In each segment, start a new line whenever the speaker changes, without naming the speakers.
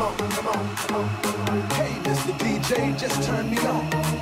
come on, come on, come on. Hey, Mr. DJ, just turn me on.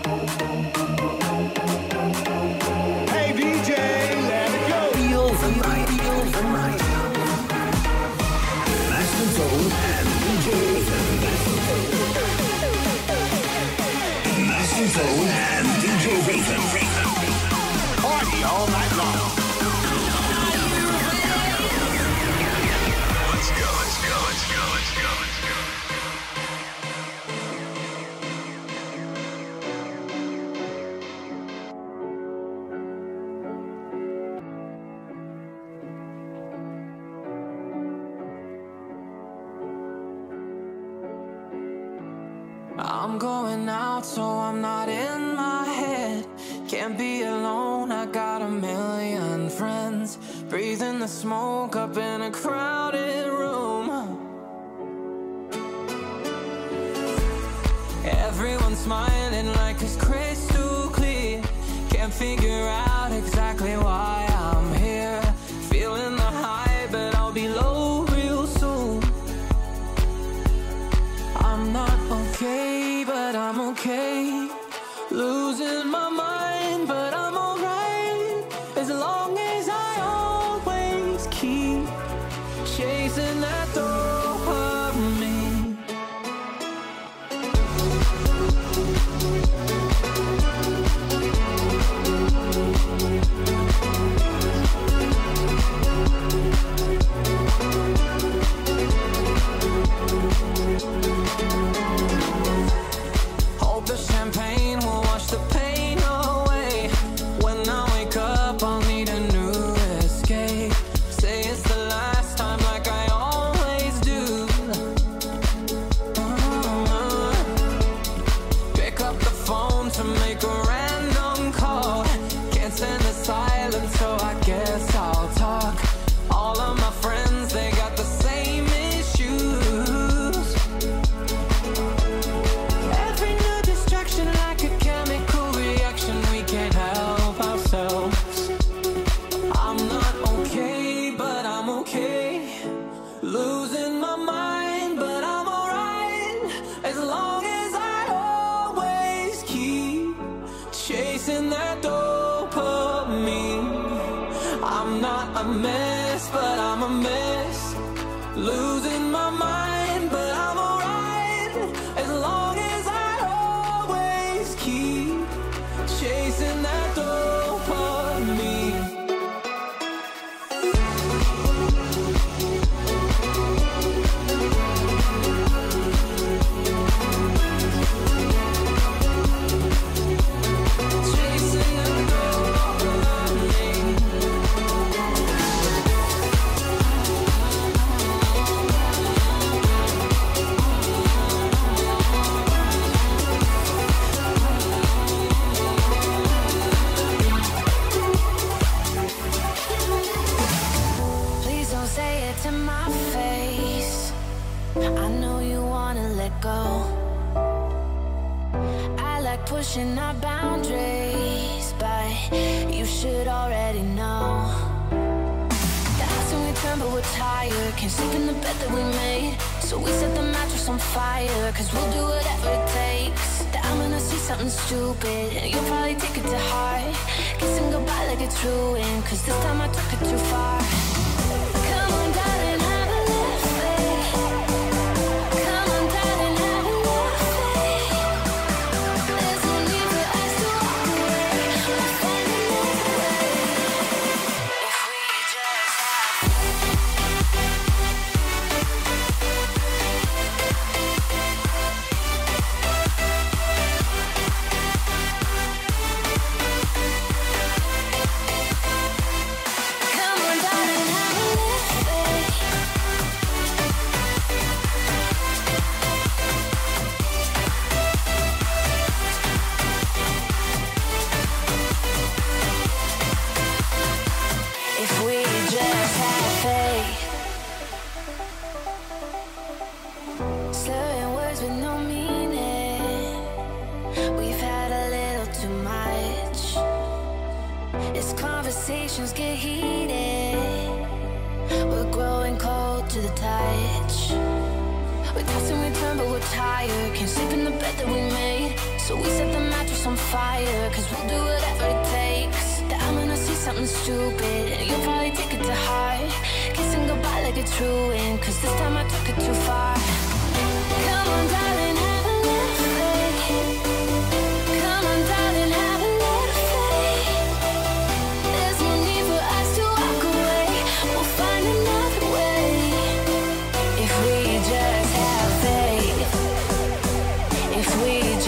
we're tired. Can't sleep in the bed that we made. So we set the mattress on fire Cause we'll do whatever it takes. That I'm gonna see something stupid And you'll probably take it to heart. Kissing goodbye like it's ruined Cause this time I took it too far.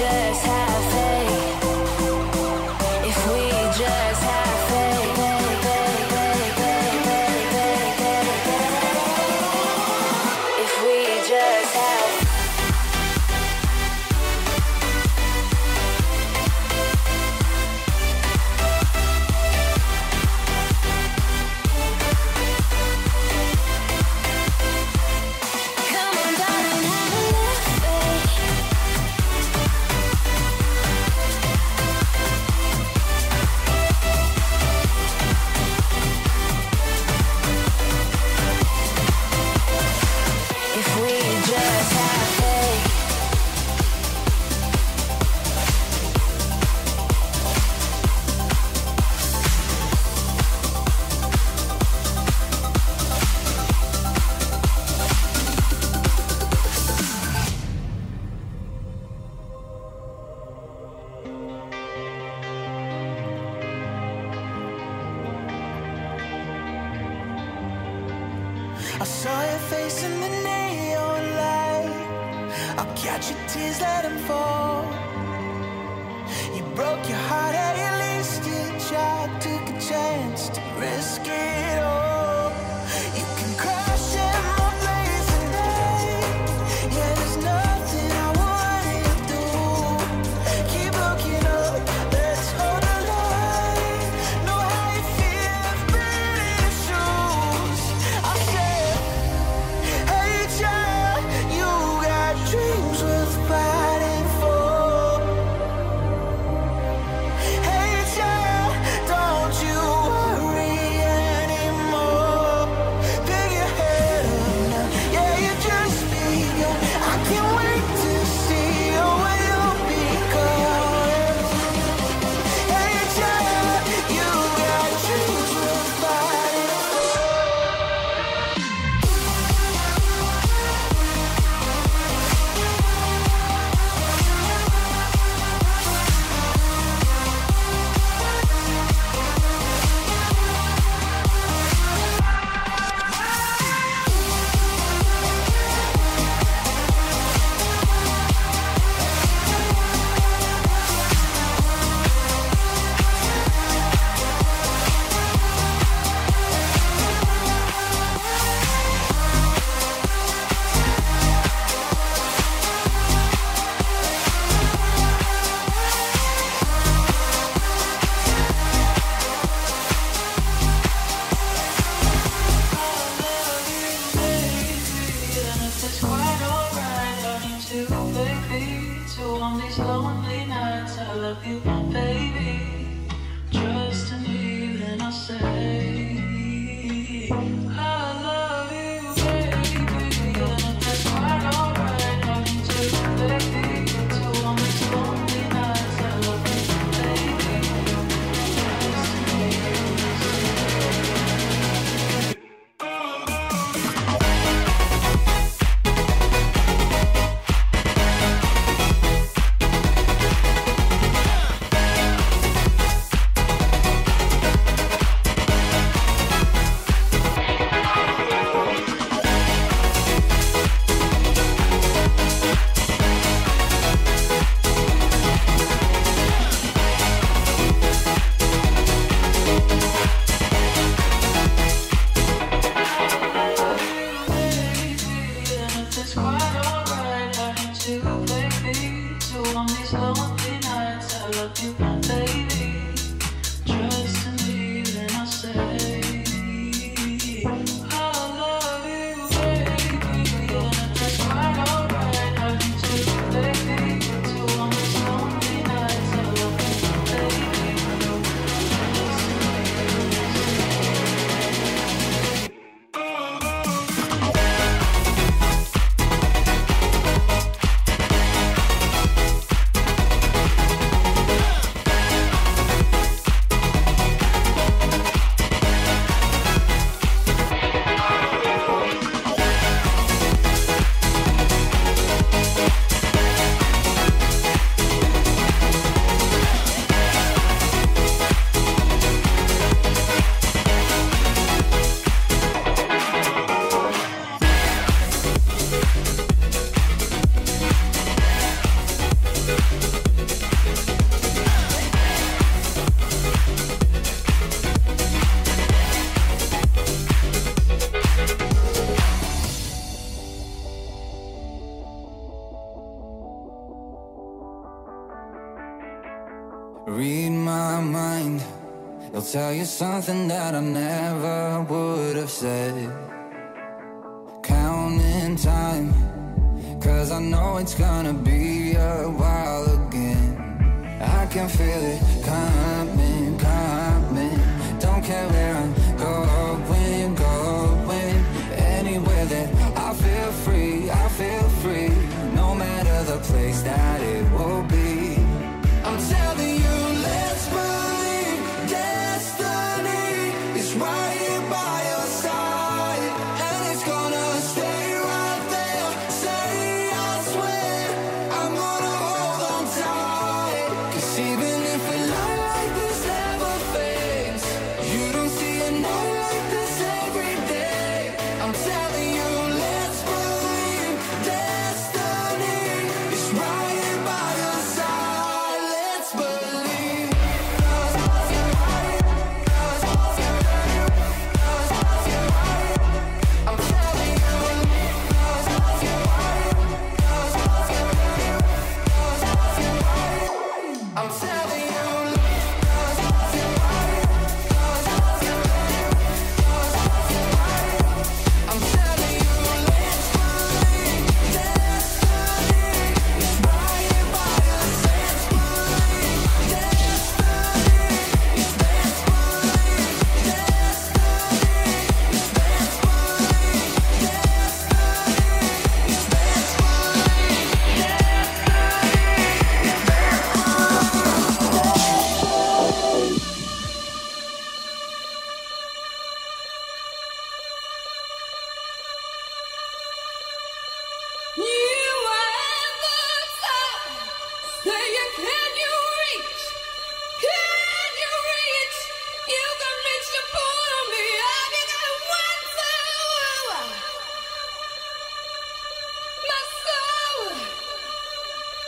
Just something
that I never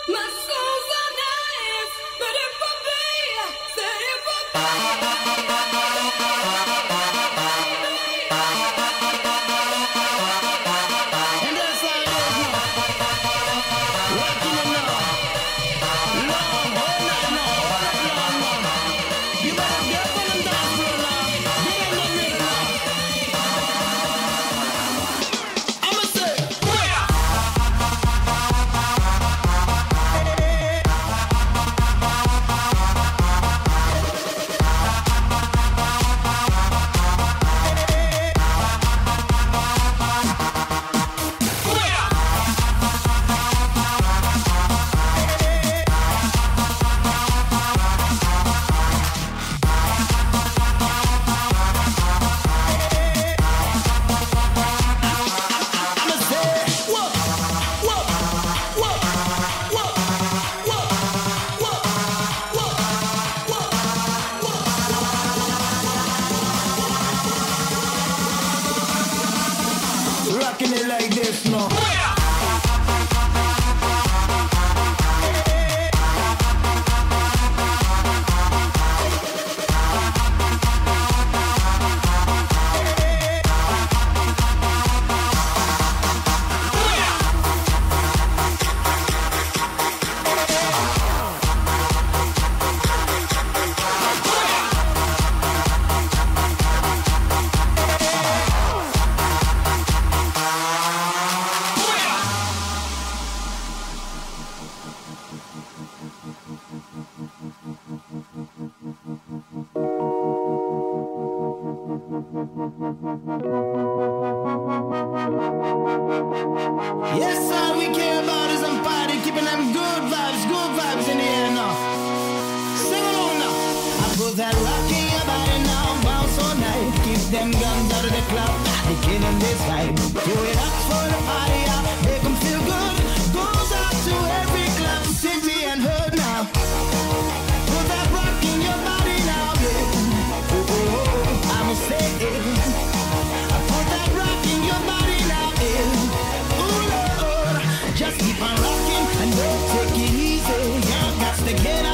Mas sou Yes, all we care about is I'm
fighting, keeping them good vibes, good vibes in the air now. Sing along now.
I put that rock in your body now, bounce all night. Keep
them guns out of the club, they killing this vibe. Do it up for the
again.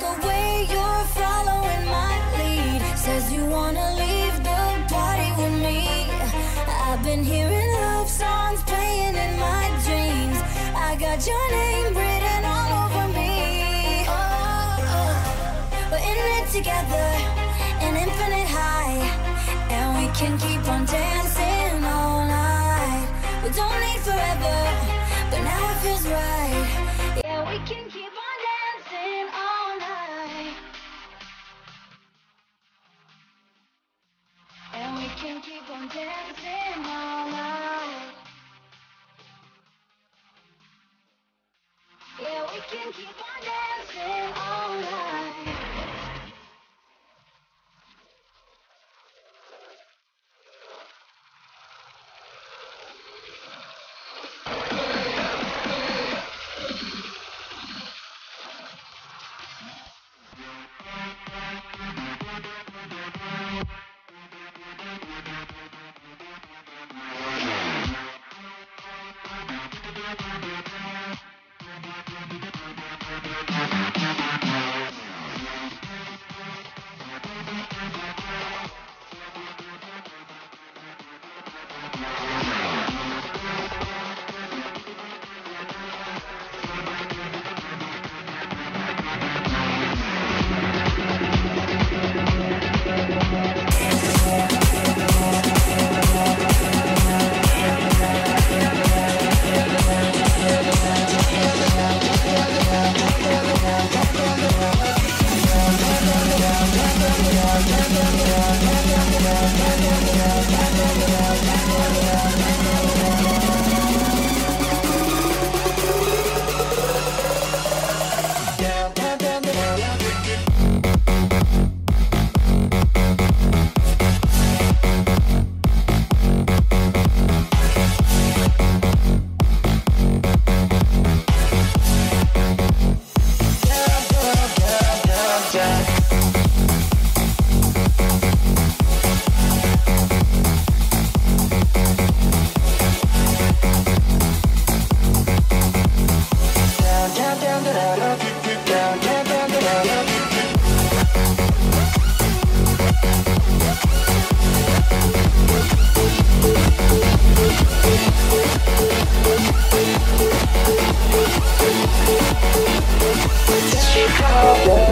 Something about Yeah.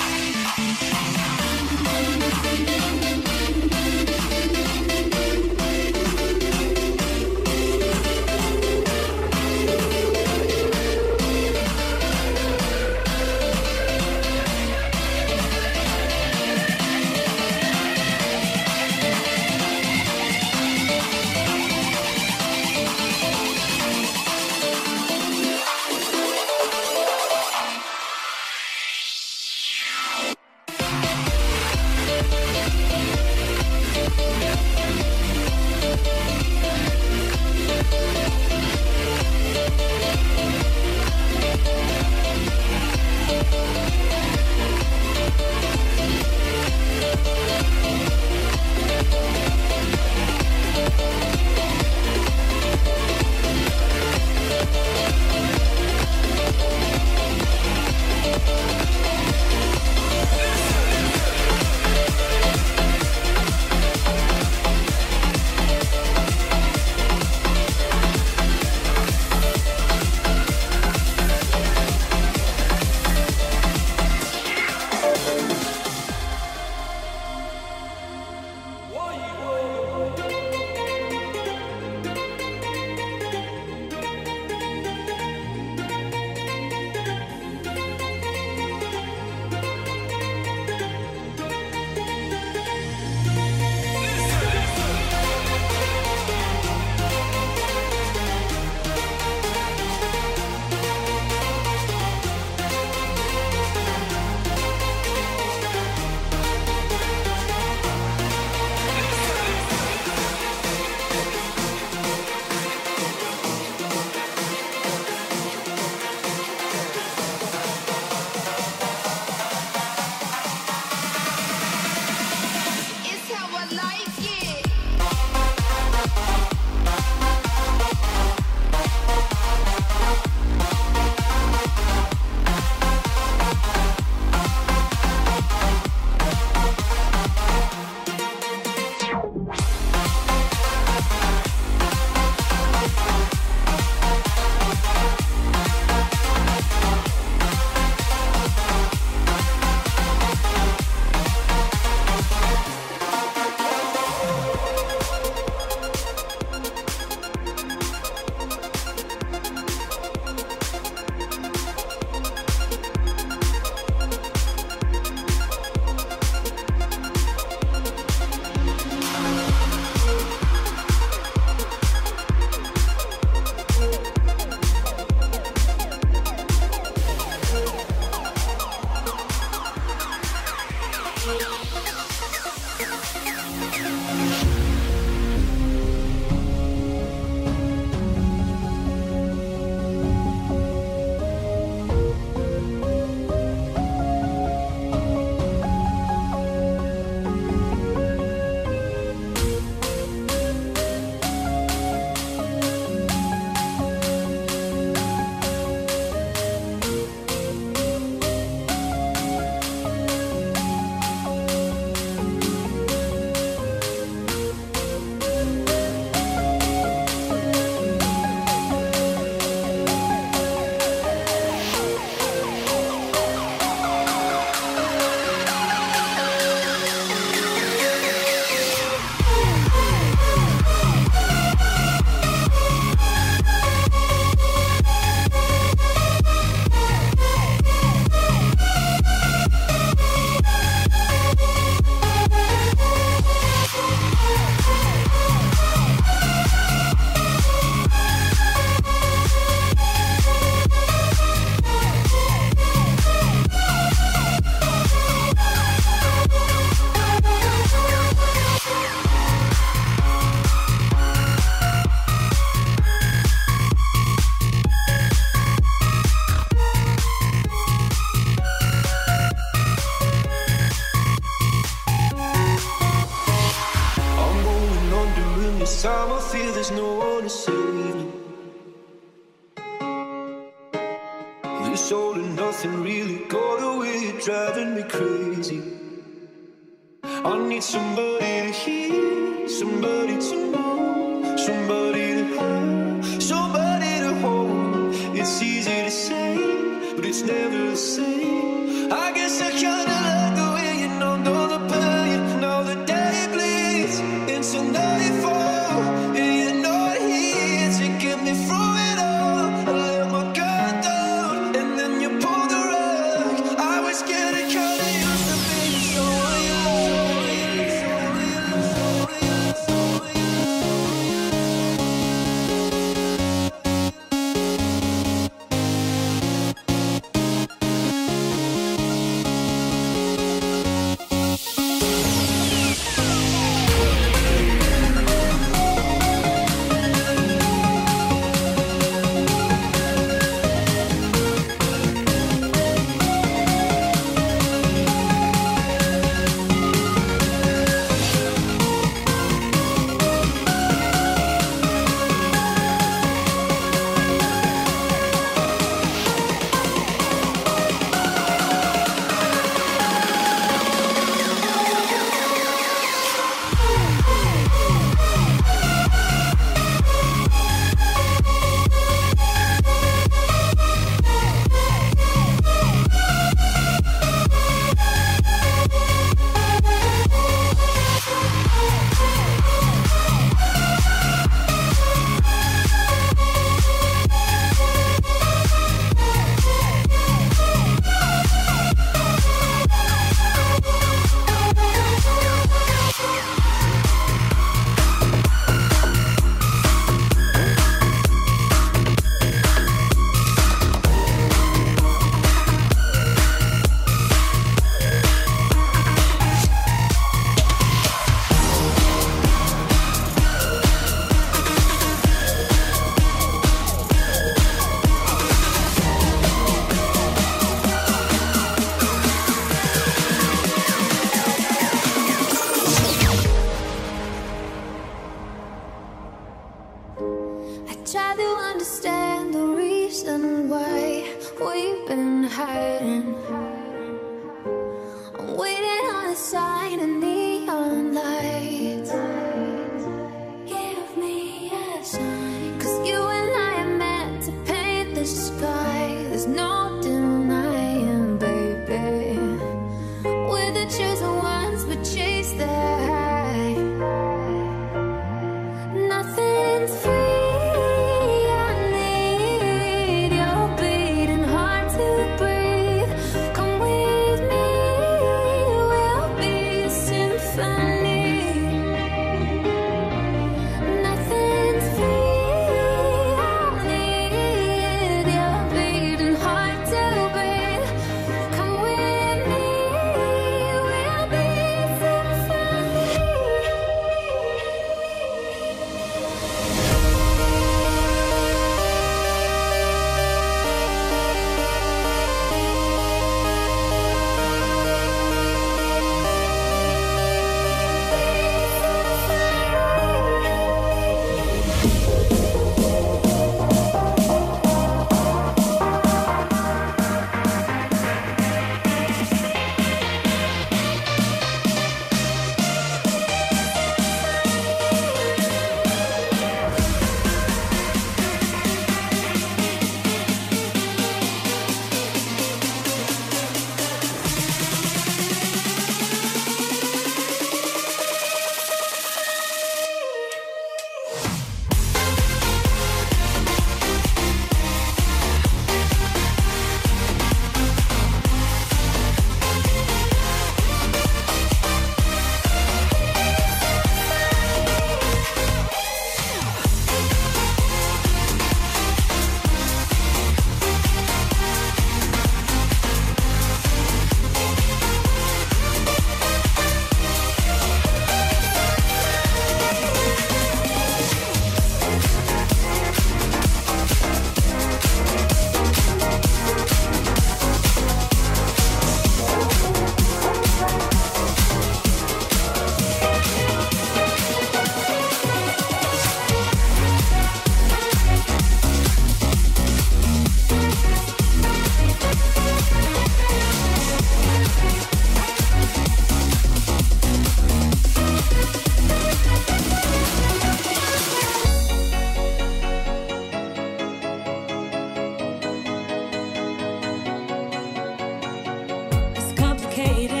complicated.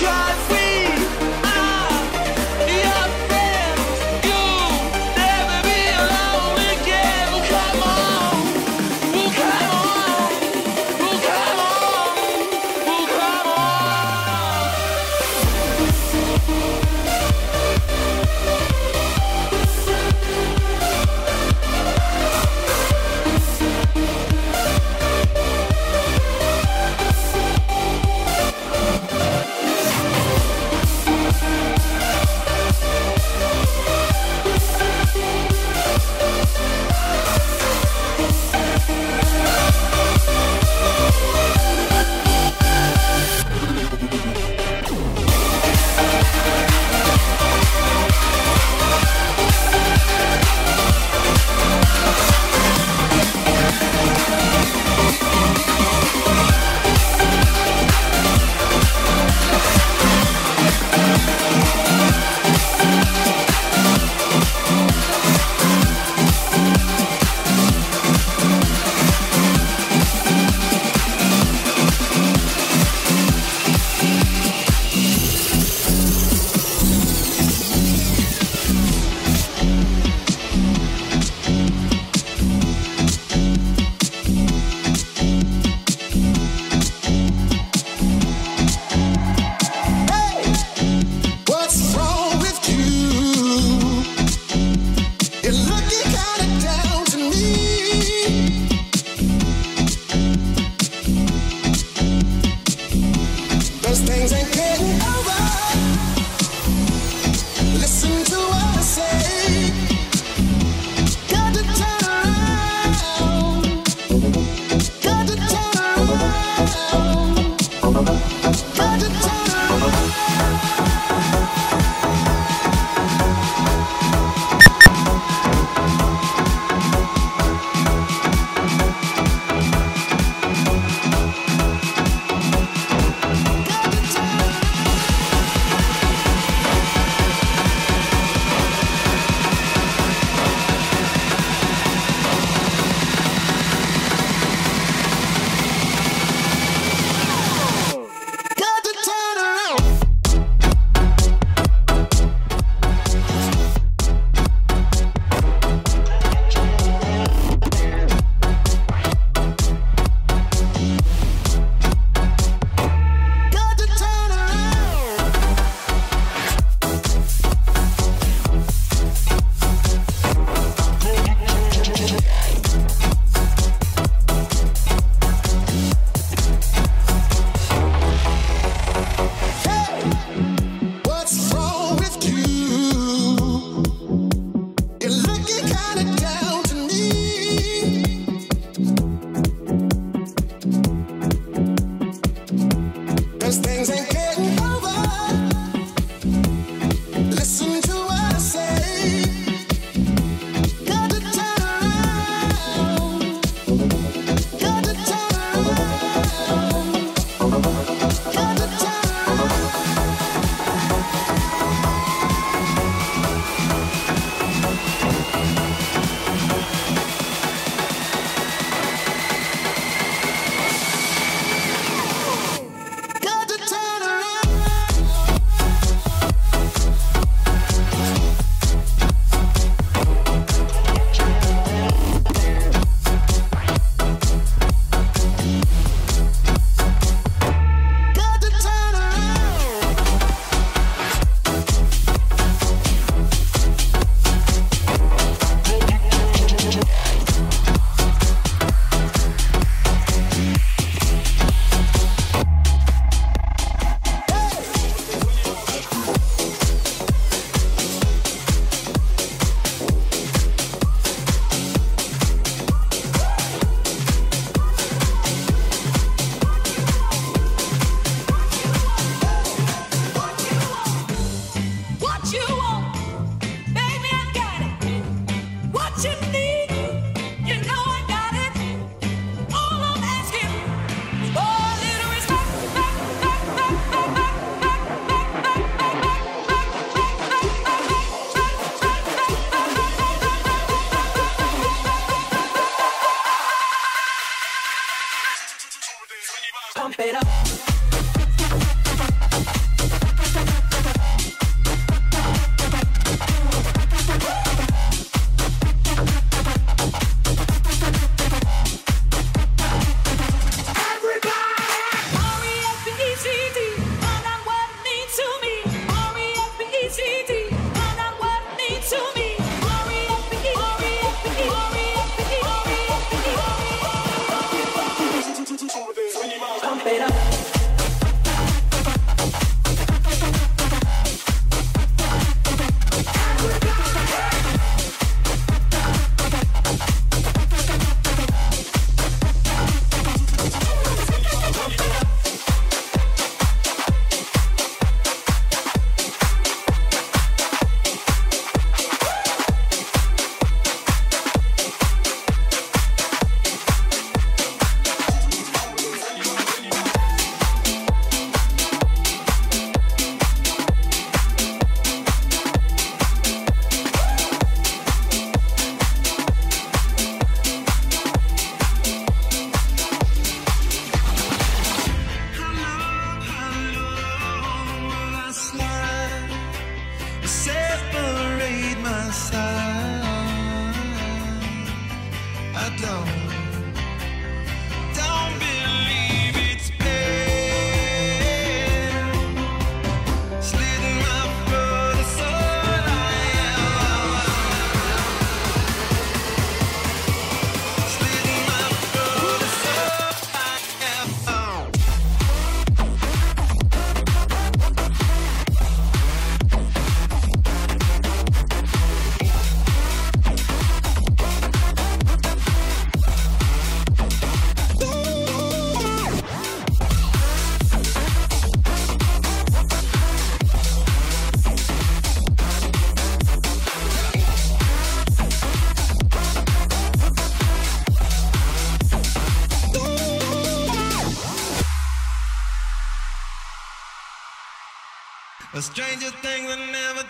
Yeah.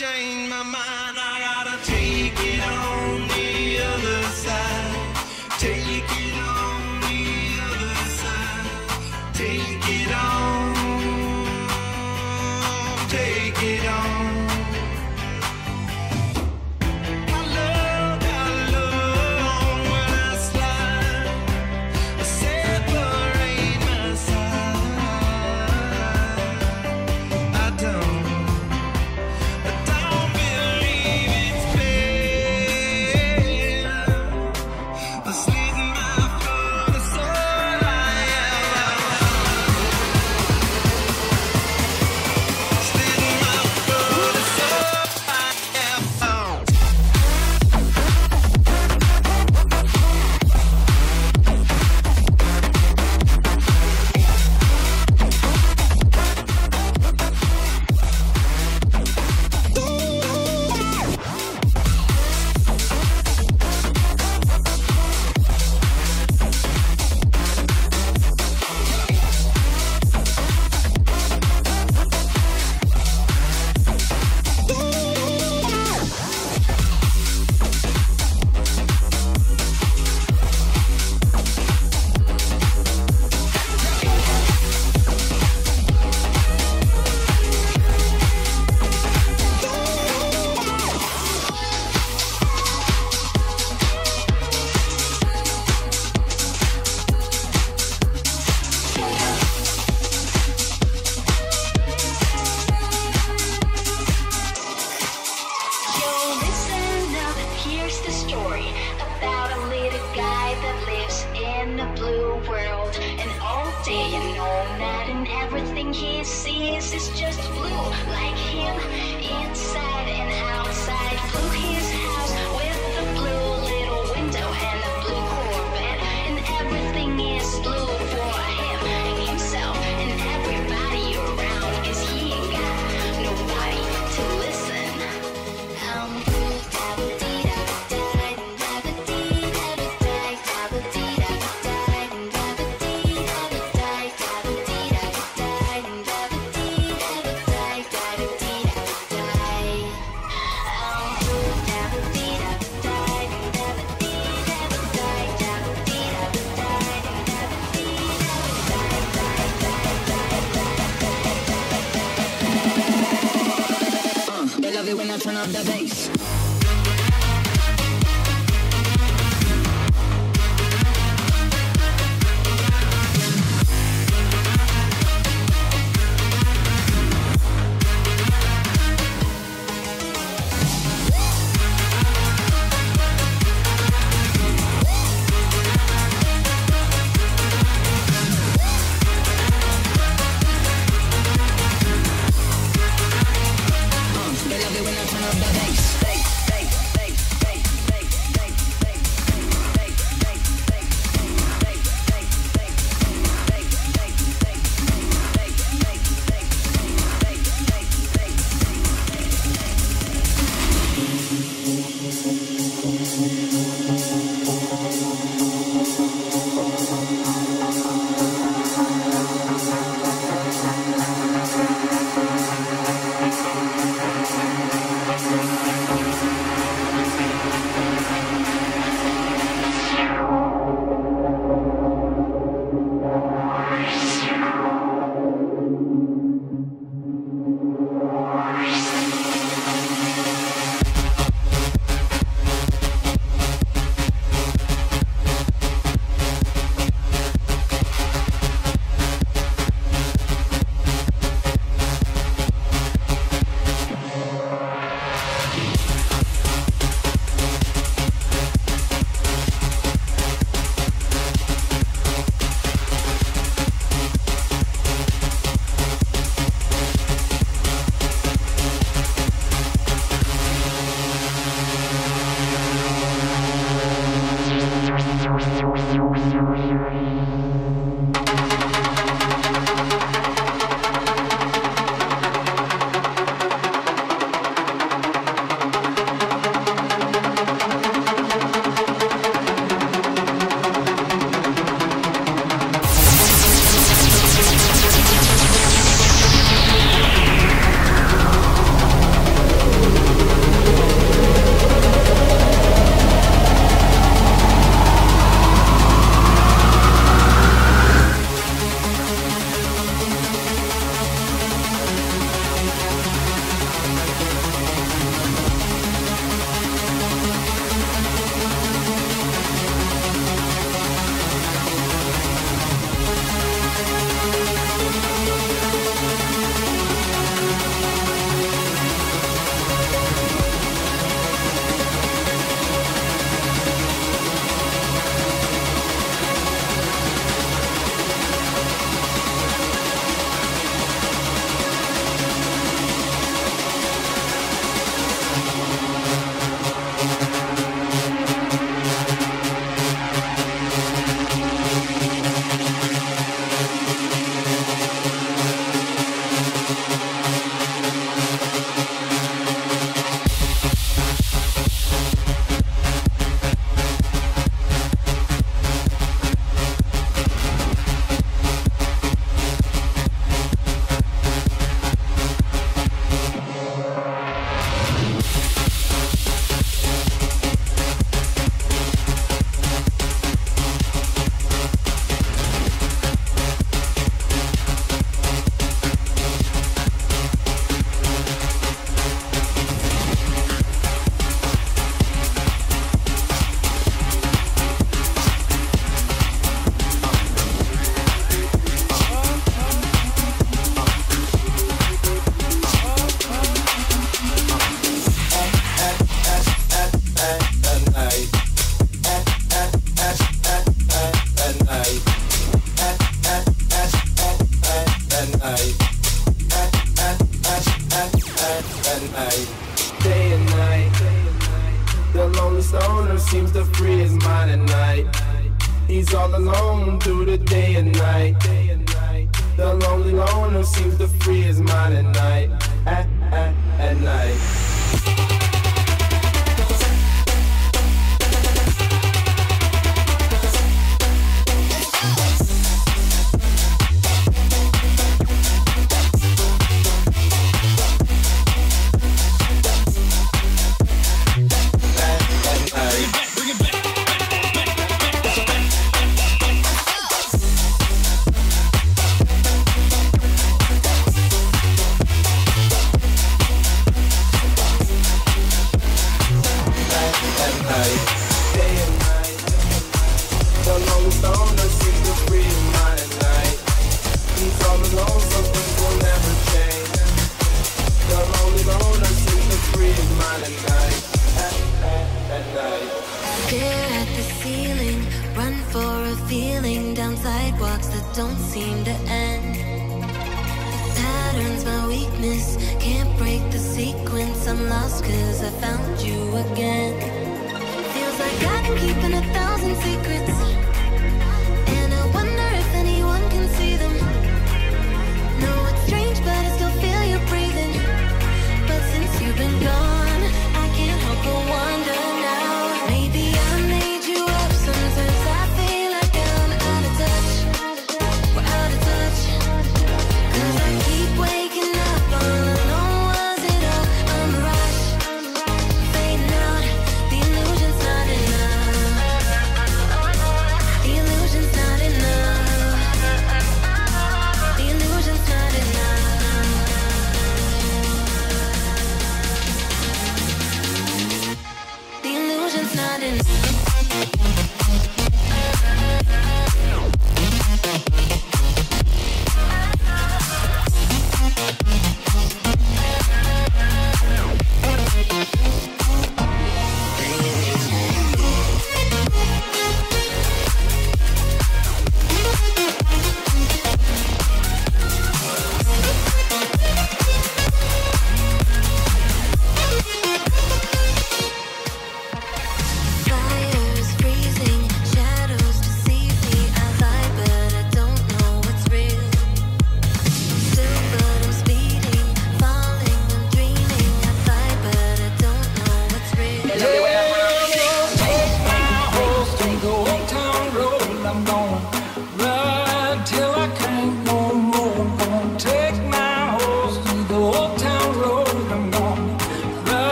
change my mind, I gotta take it on the other side. Take it on the other side. Take it on. Take it on.